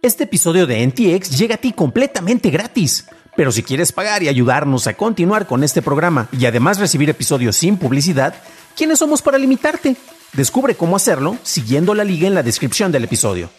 Este episodio de NTX llega a ti completamente gratis. Pero si quieres pagar y ayudarnos a continuar con este programa y además recibir episodios sin publicidad, ¿quiénes somos para limitarte? Descubre cómo hacerlo siguiendo la liga en la descripción del episodio.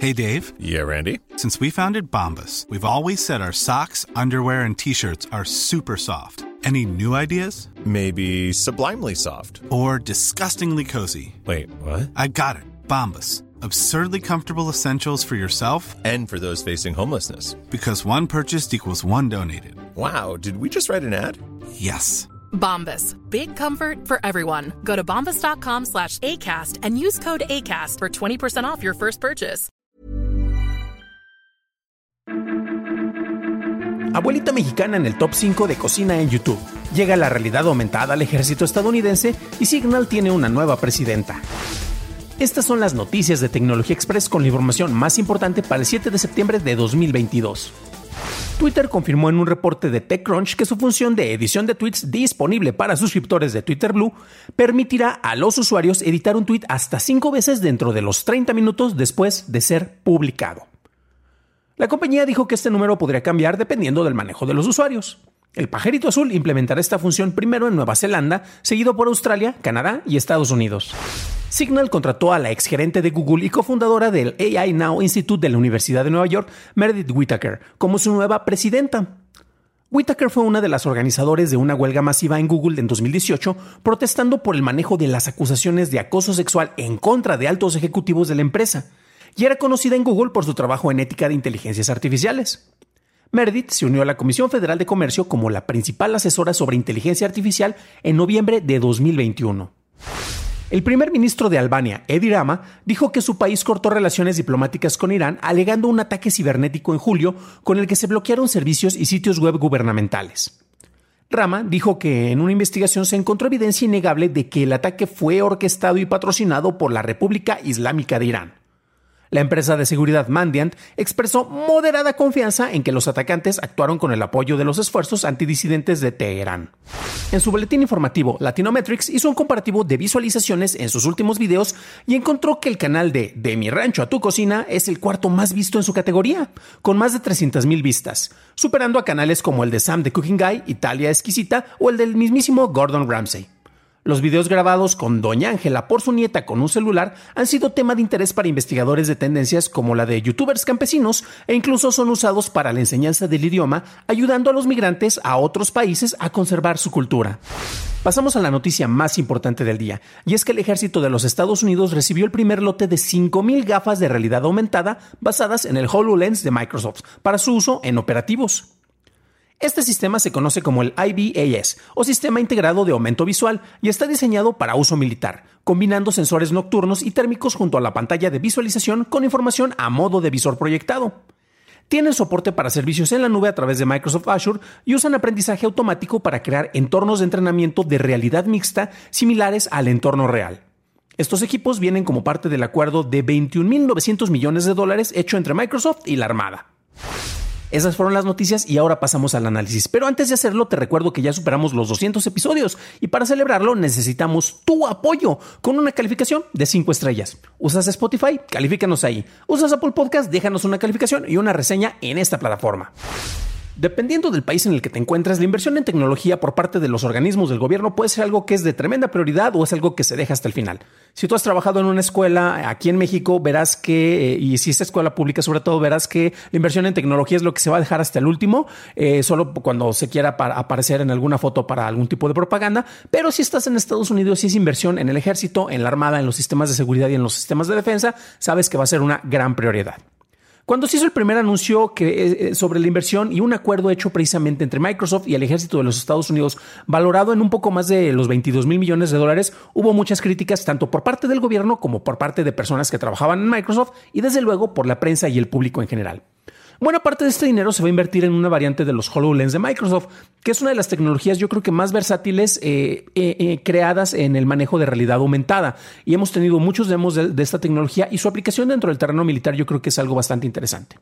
Hey Dave. Yeah, Randy. Since we founded Bombus, we've always said our socks, underwear, and t-shirts are super soft. Any new ideas? Maybe sublimely soft. Or disgustingly cozy? Wait, what? I got it. Bombus. Absurdly comfortable essentials for yourself And for those facing homelessness. because one purchased equals one donated. Wow, did we just write an ad? Yes. Bombas. Big comfort for everyone. Go to bombas.com slash ACAST and use code ACAST for 20% off your first purchase. Abuelita mexicana en el top 5 de cocina en YouTube. Llega la realidad aumentada al ejército estadounidense y Signal tiene una nueva presidenta. Estas son las noticias de Tecnología Express con la información más importante para el 7 de septiembre de 2022. Twitter confirmó en un reporte de TechCrunch que su función de edición de tweets disponible para suscriptores de Twitter Blue permitirá a los usuarios editar un tweet hasta 5 veces dentro de los 30 minutos después de ser publicado. La compañía dijo que este número podría cambiar dependiendo del manejo de los usuarios. El pajarito azul implementará esta función primero en Nueva Zelanda, seguido por Australia, Canadá y Estados Unidos. Signal contrató a la exgerente de Google y cofundadora del AI Now Institute de la Universidad de Nueva York, Meredith Whittaker, como su nueva presidenta. Whittaker fue una de las organizadores de una huelga masiva en Google en 2018, protestando por el manejo de las acusaciones de acoso sexual en contra de altos ejecutivos de la empresa, y era conocida en Google por su trabajo en ética de inteligencias artificiales. Meredith se unió a la Comisión Federal de Comercio como la principal asesora sobre inteligencia artificial en noviembre de 2021. El primer ministro de Albania, Edi Rama, dijo que su país cortó relaciones diplomáticas con Irán alegando un ataque cibernético en julio con el que se bloquearon servicios y sitios web gubernamentales. Rama dijo que en una investigación se encontró evidencia innegable de que el ataque fue orquestado y patrocinado por la República Islámica de Irán. La empresa de seguridad Mandiant expresó moderada confianza en que los atacantes actuaron con el apoyo de los esfuerzos antidisidentes de Teherán. En su boletín informativo, Latinometrics hizo un comparativo de visualizaciones en sus últimos videos y encontró que el canal de De mi rancho a tu cocina es el cuarto más visto en su categoría, con más de 300.000 vistas, superando a canales como el de Sam the Cooking Guy, Italia Exquisita o el del mismísimo Gordon Ramsay. Los videos grabados con Doña Ángela por su nieta con un celular han sido tema de interés para investigadores de tendencias como la de youtubers campesinos e incluso son usados para la enseñanza del idioma, ayudando a los migrantes a otros países a conservar su cultura. Pasamos a la noticia más importante del día, y es que el ejército de los Estados Unidos recibió el primer lote de 5.000 gafas de realidad aumentada basadas en el HoloLens de Microsoft para su uso en operativos. Este sistema se conoce como el IBAS o Sistema Integrado de Aumento Visual y está diseñado para uso militar, combinando sensores nocturnos y térmicos junto a la pantalla de visualización con información a modo de visor proyectado. Tienen soporte para servicios en la nube a través de Microsoft Azure y usan aprendizaje automático para crear entornos de entrenamiento de realidad mixta similares al entorno real. Estos equipos vienen como parte del acuerdo de 21.900 millones de dólares hecho entre Microsoft y la Armada. Esas fueron las noticias y ahora pasamos al análisis. Pero antes de hacerlo, te recuerdo que ya superamos los 200 episodios y para celebrarlo necesitamos tu apoyo con una calificación de 5 estrellas. ¿Usas Spotify? Califícanos ahí. ¿Usas Apple Podcast? Déjanos una calificación y una reseña en esta plataforma. Dependiendo del país en el que te encuentres, la inversión en tecnología por parte de los organismos del gobierno puede ser algo que es de tremenda prioridad o es algo que se deja hasta el final. Si tú has trabajado en una escuela aquí en México, verás que, eh, y si es escuela pública sobre todo, verás que la inversión en tecnología es lo que se va a dejar hasta el último, eh, solo cuando se quiera aparecer en alguna foto para algún tipo de propaganda. Pero si estás en Estados Unidos, si es inversión en el ejército, en la armada, en los sistemas de seguridad y en los sistemas de defensa, sabes que va a ser una gran prioridad. Cuando se hizo el primer anuncio que, eh, sobre la inversión y un acuerdo hecho precisamente entre Microsoft y el ejército de los Estados Unidos, valorado en un poco más de los 22 mil millones de dólares, hubo muchas críticas tanto por parte del gobierno como por parte de personas que trabajaban en Microsoft y desde luego por la prensa y el público en general. Buena parte de este dinero se va a invertir en una variante de los HoloLens de Microsoft, que es una de las tecnologías yo creo que más versátiles eh, eh, eh, creadas en el manejo de realidad aumentada. Y hemos tenido muchos demos de, de esta tecnología y su aplicación dentro del terreno militar yo creo que es algo bastante interesante.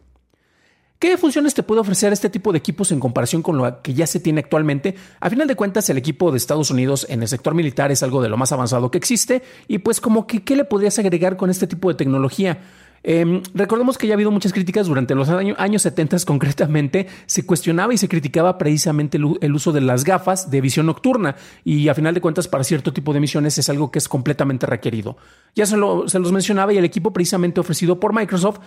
¿Qué funciones te puede ofrecer este tipo de equipos en comparación con lo que ya se tiene actualmente? A final de cuentas, el equipo de Estados Unidos en el sector militar es algo de lo más avanzado que existe y pues como que, ¿qué le podrías agregar con este tipo de tecnología? Eh, recordemos que ya ha habido muchas críticas durante los años, años 70 concretamente, se cuestionaba y se criticaba precisamente el, el, uso de las gafas de visión nocturna y a final de cuentas para cierto tipo de misiones es algo que es completamente requerido. Ya se, lo, se los mencionaba y el equipo precisamente ofrecido por Microsoft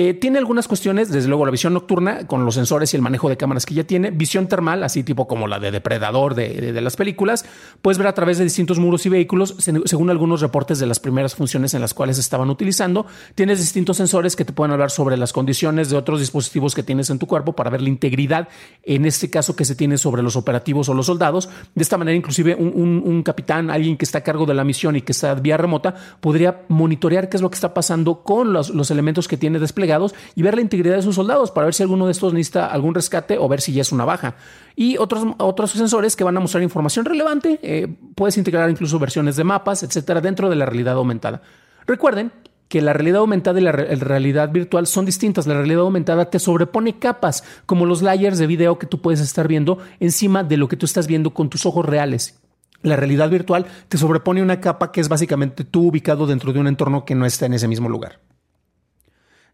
eh, tiene algunas cuestiones, desde luego la visión nocturna con los sensores y el manejo de cámaras que ya tiene, visión termal, así tipo como la de depredador de, de, las películas, puedes ver a través de distintos muros y vehículos, según algunos reportes de las primeras funciones en las cuales estaban utilizando. Tienes distintos sensores que te pueden hablar sobre las condiciones de otros dispositivos que tienes en tu cuerpo para ver la integridad, en este caso que se tiene sobre los operativos o los soldados. De esta manera, inclusive un, un, capitán, alguien que está a cargo de la misión y que está vía remota, podría monitorear qué es lo que está pasando con los, los elementos que tiene y ver la integridad de sus soldados para ver si alguno de estos necesita algún rescate o ver si ya es una baja. Y otros, otros sensores que van a mostrar información relevante. Eh, puedes integrar incluso versiones de mapas, etcétera, dentro de la realidad aumentada. Recuerden que la realidad aumentada y la re realidad virtual son distintas. La realidad aumentada te sobrepone capas, como los layers de video que tú puedes estar viendo encima de lo que tú estás viendo con tus ojos reales. La realidad virtual te sobrepone una capa que es básicamente tú ubicado dentro de un entorno que no está en ese mismo lugar.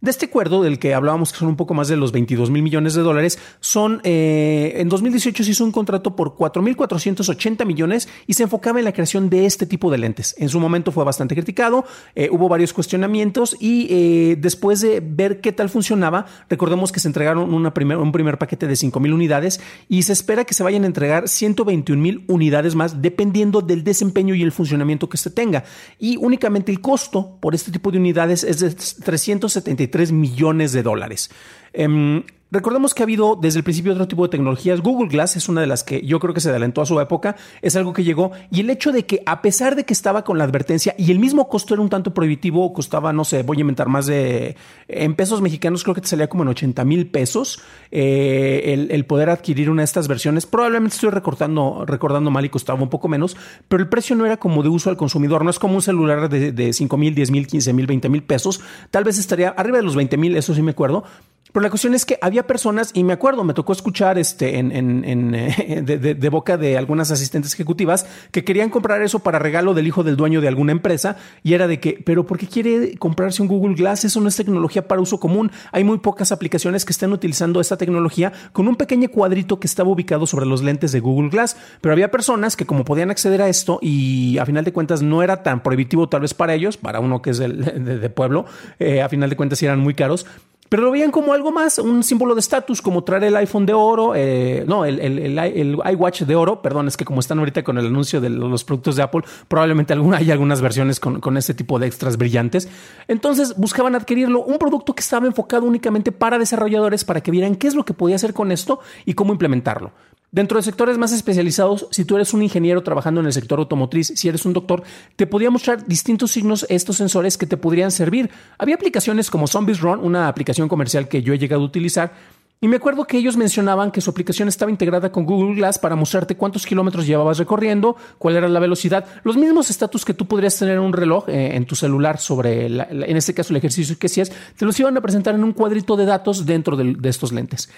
De este acuerdo del que hablábamos que son un poco más de los 22 mil millones de dólares, son eh, en 2018 se hizo un contrato por 4.480 millones y se enfocaba en la creación de este tipo de lentes. En su momento fue bastante criticado, eh, hubo varios cuestionamientos y eh, después de ver qué tal funcionaba, recordemos que se entregaron una primer, un primer paquete de 5 mil unidades y se espera que se vayan a entregar 121 mil unidades más dependiendo del desempeño y el funcionamiento que se tenga. Y únicamente el costo por este tipo de unidades es de 373 millones de dólares. Eh, Recordemos que ha habido desde el principio otro tipo de tecnologías. Google Glass es una de las que yo creo que se adelantó a su época. Es algo que llegó. Y el hecho de que, a pesar de que estaba con la advertencia y el mismo costo era un tanto prohibitivo, costaba, no sé, voy a inventar más de. En pesos mexicanos, creo que te salía como en 80 mil pesos eh, el, poder adquirir una de estas versiones. Probablemente estoy recortando, recordando mal y costaba un poco menos, pero el precio no era como de uso al consumidor. No es como un celular de, de 5 mil, 10 mil, 15 mil, 20 mil pesos. Tal vez estaría arriba de los 20 mil, eso sí me acuerdo pero la cuestión es que había personas, y me acuerdo, me tocó escuchar este en, eh, de, boca de algunas asistentes ejecutivas que querían comprar eso para regalo del hijo del dueño de alguna empresa. Y era de que, pero ¿por qué quiere comprarse un Google Glass? Eso no es tecnología para uso común. Hay muy pocas aplicaciones que estén utilizando esta tecnología con un pequeño cuadrito que estaba ubicado sobre los lentes de Google Glass. Pero había personas que, como podían acceder a esto y a final de cuentas no era tan prohibitivo, tal vez para ellos, para uno que es de, pueblo, eh, a final de cuentas eran muy caros pero lo veían como algo más, un símbolo de estatus, como traer el iPhone de oro, eh, no, el, el, el, el, iWatch de oro, perdón, es que como están ahorita con el anuncio de los productos de Apple, probablemente alguna, hay algunas versiones con, con este tipo de extras brillantes. Entonces buscaban adquirirlo, un producto que estaba enfocado únicamente para desarrolladores, para que vieran qué es lo que podía hacer con esto y cómo implementarlo. Dentro de sectores más especializados, si tú eres un ingeniero trabajando en el sector automotriz, si eres un doctor, te podía mostrar distintos signos estos sensores que te podrían servir. Había aplicaciones como Zombies Run, una aplicación comercial que yo he llegado a utilizar, y me acuerdo que ellos mencionaban que su aplicación estaba integrada con Google Glass para mostrarte cuántos kilómetros llevabas recorriendo, cuál era la velocidad, los mismos estatus que tú podrías tener en un reloj eh, en tu celular sobre, la, en este caso, el ejercicio que hacías, te los iban a presentar en un cuadrito de datos dentro de, de estos lentes.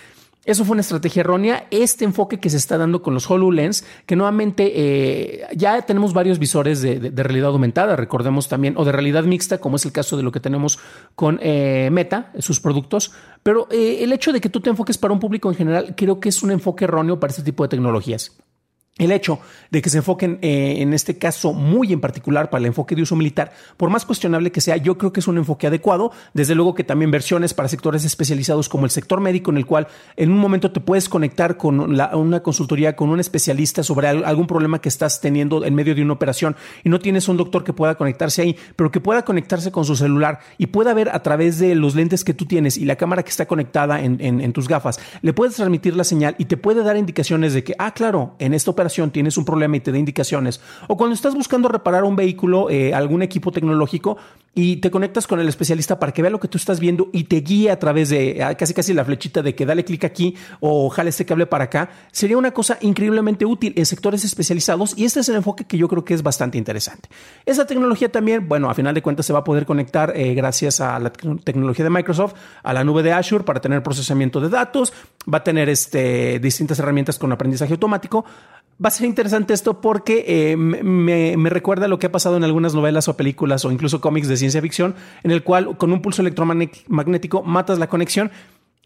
Eso fue una estrategia errónea. Este enfoque que se está dando con los HoloLens, que nuevamente eh, ya tenemos varios visores de, realidad aumentada, recordemos también, o de realidad mixta, como es el caso de lo que tenemos con eh, Meta, sus productos. Pero eh, el hecho de que tú te enfoques para un público en general, creo que es un enfoque erróneo para este tipo de tecnologías. El hecho de que se enfoquen eh, en este caso muy en particular para el enfoque de uso militar, por más cuestionable que sea, yo creo que es un enfoque adecuado. Desde luego que también versiones para sectores especializados como el sector médico, en el cual en un momento te puedes conectar con una consultoría, con un especialista sobre algún problema que estás teniendo en medio de una operación y no tienes un doctor que pueda conectarse ahí, pero que pueda conectarse con su celular y pueda ver a través de los lentes que tú tienes y la cámara que está conectada en tus gafas, le puedes transmitir la señal y te puede dar indicaciones de que, ah, claro, en esta operación tienes un problema y te da indicaciones, o cuando estás buscando reparar un vehículo, eh, algún equipo tecnológico, y te conectas con el especialista para que vea lo que tú estás viendo y te guíe a través de casi casi la flechita de que dale clic aquí o jale este cable para acá, sería una cosa increíblemente útil en sectores especializados y este es el enfoque que yo creo que es bastante interesante. Esa tecnología también, bueno, a final de cuentas se va a poder conectar eh, gracias a la tecnología de Microsoft a la nube de Azure para tener procesamiento de datos, va a tener este, distintas herramientas con aprendizaje automático. Va a ser interesante esto porque eh, me, me, recuerda lo que ha pasado en algunas novelas o películas o incluso cómics de ciencia ficción, en el cual con un pulso electromagnético matas la conexión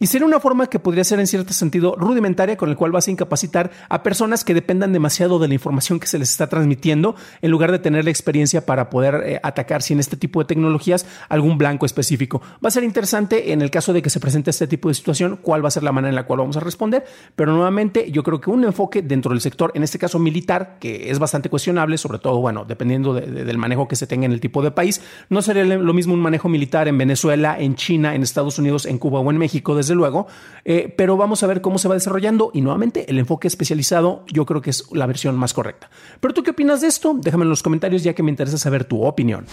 y sería una forma que podría ser en cierto sentido rudimentaria con el cual vas a incapacitar a personas que dependan demasiado de la información que se les está transmitiendo en lugar de tener la experiencia para poder eh, atacar sin este tipo de tecnologías algún blanco específico. Va a ser interesante en el caso de que se presente este tipo de situación cuál va a ser la manera en la cual vamos a responder, pero nuevamente yo creo que un enfoque dentro del sector, en este caso militar, que es bastante cuestionable, sobre todo, bueno, dependiendo del manejo que se tenga en el tipo de país, no sería lo mismo un manejo militar en Venezuela, en China, en Estados Unidos, en Cuba o en México desde luego, eh, pero vamos a ver cómo se va desarrollando y nuevamente el enfoque especializado yo creo que es la versión más correcta. Pero tú qué opinas de esto? Déjame en los comentarios ya que me interesa saber tu opinión.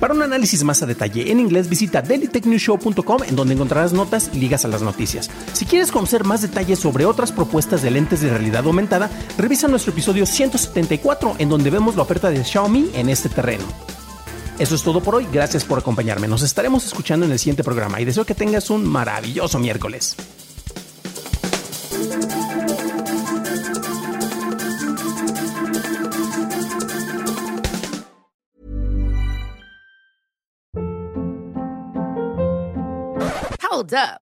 Para un análisis más a detalle en inglés, visita dailytechnewshow.com en donde encontrarás notas y ligas a las noticias. Si quieres conocer más detalles sobre otras propuestas de lentes de realidad aumentada, revisa nuestro episodio 174 en donde vemos la oferta de Xiaomi en este terreno. Eso es todo por hoy. Gracias por acompañarme. Nos estaremos escuchando en el siguiente programa y deseo que tengas un maravilloso miércoles. Hold up.